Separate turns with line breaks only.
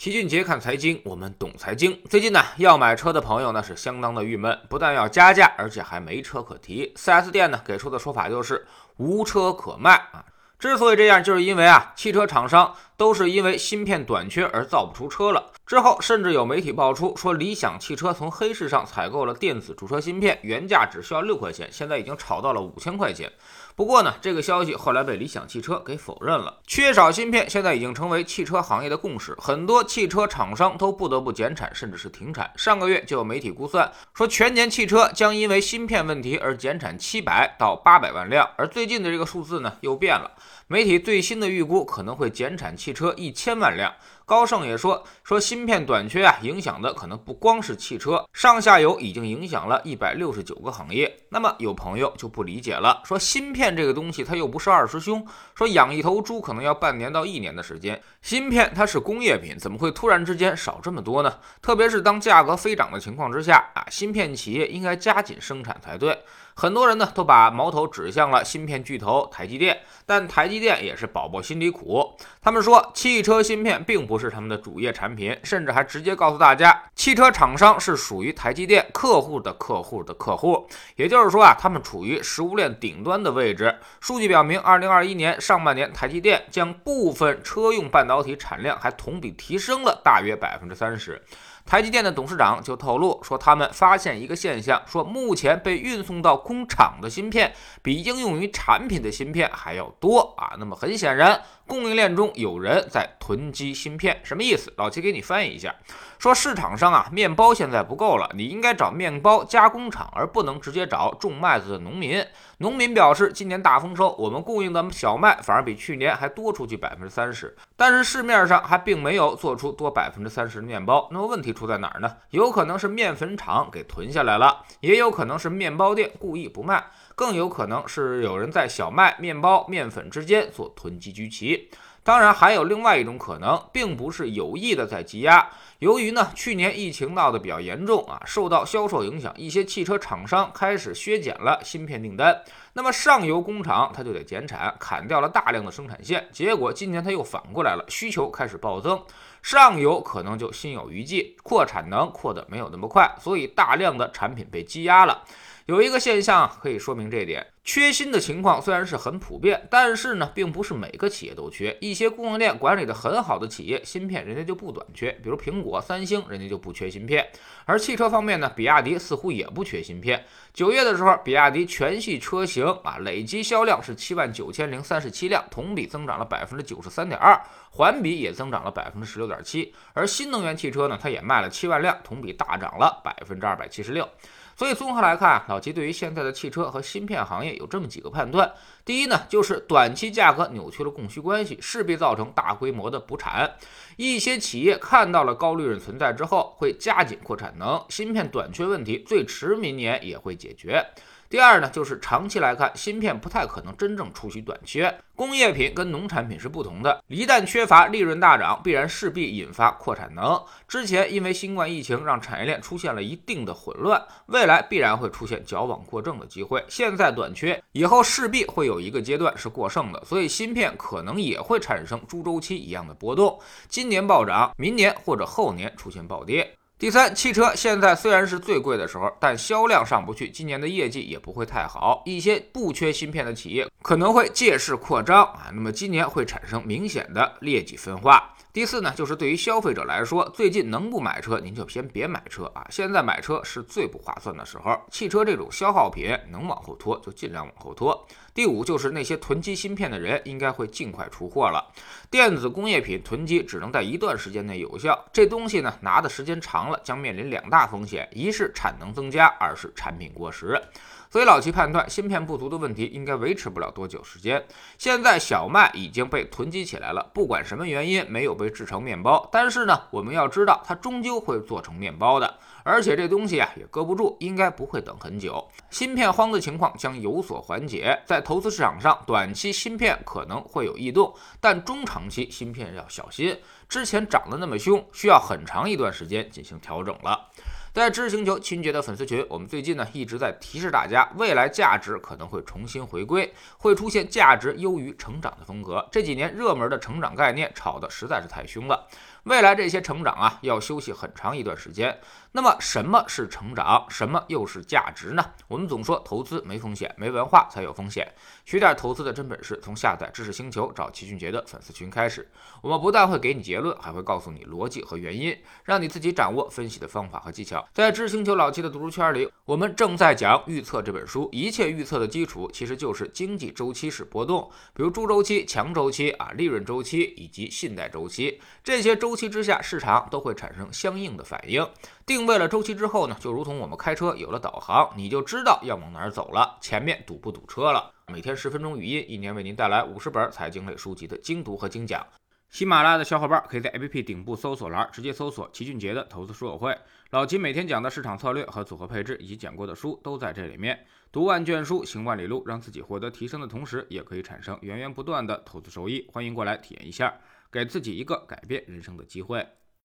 齐俊杰看财经，我们懂财经。最近呢，要买车的朋友呢是相当的郁闷，不但要加价，而且还没车可提。4S 店呢给出的说法就是无车可卖啊。之所以这样，就是因为啊，汽车厂商都是因为芯片短缺而造不出车了。之后，甚至有媒体爆出说，理想汽车从黑市上采购了电子驻车芯片，原价只需要六块钱，现在已经炒到了五千块钱。不过呢，这个消息后来被理想汽车给否认了。缺少芯片现在已经成为汽车行业的共识，很多汽车厂商都不得不减产，甚至是停产。上个月就有媒体估算说，全年汽车将因为芯片问题而减产七百到八百万辆。而最近的这个数字呢，又变了。媒体最新的预估可能会减产汽汽车一千万辆。高盛也说，说芯片短缺啊，影响的可能不光是汽车，上下游已经影响了一百六十九个行业。那么有朋友就不理解了，说芯片这个东西它又不是二师兄，说养一头猪可能要半年到一年的时间，芯片它是工业品，怎么会突然之间少这么多呢？特别是当价格飞涨的情况之下啊，芯片企业应该加紧生产才对。很多人呢都把矛头指向了芯片巨头台积电，但台积电也是宝宝心里苦。他们说汽车芯片并不是他们的主业产品，甚至还直接告诉大家，汽车厂商是属于台积电客户的客户的客户。也就是说啊，他们处于食物链顶端的位置。数据表明，二零二一年上半年，台积电将部分车用半导体产量还同比提升了大约百分之三十。台积电的董事长就透露说，他们发现一个现象，说目前被运送到工厂的芯片比应用于产品的芯片还要多啊。那么很显然，供应链中有人在囤积芯片，什么意思？老齐给你翻译一下，说市场上啊，面包现在不够了，你应该找面包加工厂，而不能直接找种麦子的农民。农民表示，今年大丰收，我们供应的小麦反而比去年还多出去百分之三十，但是市面上还并没有做出多百分之三十的面包。那么问题？出在哪儿呢？有可能是面粉厂给囤下来了，也有可能是面包店故意不卖，更有可能是有人在小麦、面包、面粉之间做囤积居奇。当然，还有另外一种可能，并不是有意的在积压。由于呢，去年疫情闹得比较严重啊，受到销售影响，一些汽车厂商开始削减了芯片订单。那么上游工厂它就得减产，砍掉了大量的生产线。结果今年它又反过来了，需求开始暴增，上游可能就心有余悸，扩产能扩得没有那么快，所以大量的产品被积压了。有一个现象可以说明这点。缺芯的情况虽然是很普遍，但是呢，并不是每个企业都缺。一些供应链管理的很好的企业，芯片人家就不短缺，比如苹果、三星，人家就不缺芯片。而汽车方面呢，比亚迪似乎也不缺芯片。九月的时候，比亚迪全系车型啊，累计销量是七万九千零三十七辆，同比增长了百分之九十三点二，环比也增长了百分之十六点七。而新能源汽车呢，它也卖了七万辆，同比大涨了百分之二百七十六。所以综合来看，老齐对于现在的汽车和芯片行业有这么几个判断：第一呢，就是短期价格扭曲了供需关系，势必造成大规模的补产。一些企业看到了高利润存在之后，会加紧扩产能，芯片短缺问题最迟明年也会解决。第二呢，就是长期来看，芯片不太可能真正出现短缺。工业品跟农产品是不同的，一旦缺乏，利润大涨，必然势必引发扩产能。之前因为新冠疫情让产业链出现了一定的混乱，未来必然会出现矫枉过正的机会。现在短缺，以后势必会有一个阶段是过剩的，所以芯片可能也会产生猪周期一样的波动。今年暴涨，明年或者后年出现暴跌。第三，汽车现在虽然是最贵的时候，但销量上不去，今年的业绩也不会太好。一些不缺芯片的企业可能会借势扩张啊，那么今年会产生明显的劣迹分化。第四呢，就是对于消费者来说，最近能不买车您就先别买车啊，现在买车是最不划算的时候。汽车这种消耗品能往后拖就尽量往后拖。第五就是那些囤积芯片的人应该会尽快出货了。电子工业品囤积只能在一段时间内有效，这东西呢拿的时间长将面临两大风险：一是产能增加，二是产品过时。所以老齐判断，芯片不足的问题应该维持不了多久时间。现在小麦已经被囤积起来了，不管什么原因没有被制成面包，但是呢，我们要知道它终究会做成面包的，而且这东西啊也搁不住，应该不会等很久。芯片荒的情况将有所缓解，在投资市场上，短期芯片可能会有异动，但中长期芯片要小心。之前涨得那么凶，需要很长一段时间进行调整了。在知识星球秦杰的粉丝群，我们最近呢一直在提示大家，未来价值可能会重新回归，会出现价值优于成长的风格。这几年热门的成长概念炒的实在是太凶了。未来这些成长啊，要休息很长一段时间。那么什么是成长？什么又是价值呢？我们总说投资没风险，没文化才有风险。学点投资的真本事，从下载知识星球找齐俊杰的粉丝群开始。我们不但会给你结论，还会告诉你逻辑和原因，让你自己掌握分析的方法和技巧。在知识星球老七的读书圈里，我们正在讲《预测》这本书。一切预测的基础其实就是经济周期式波动，比如猪周期、强周期啊、利润周期以及信贷周期。这些周周期之下，市场都会产生相应的反应。定位了周期之后呢，就如同我们开车有了导航，你就知道要往哪儿走了，前面堵不堵车了。每天十分钟语音，一年为您带来五十本财经类书籍的精读和精讲。喜马拉雅的小伙伴可以在 APP 顶部搜索栏直接搜索齐俊杰的投资书友会，老齐每天讲的市场策略和组合配置以及讲过的书都在这里面。读万卷书，行万里路，让自己获得提升的同时，也可以产生源源不断的投资收益。欢迎过来体验一下，给自己一个改变人生的机会。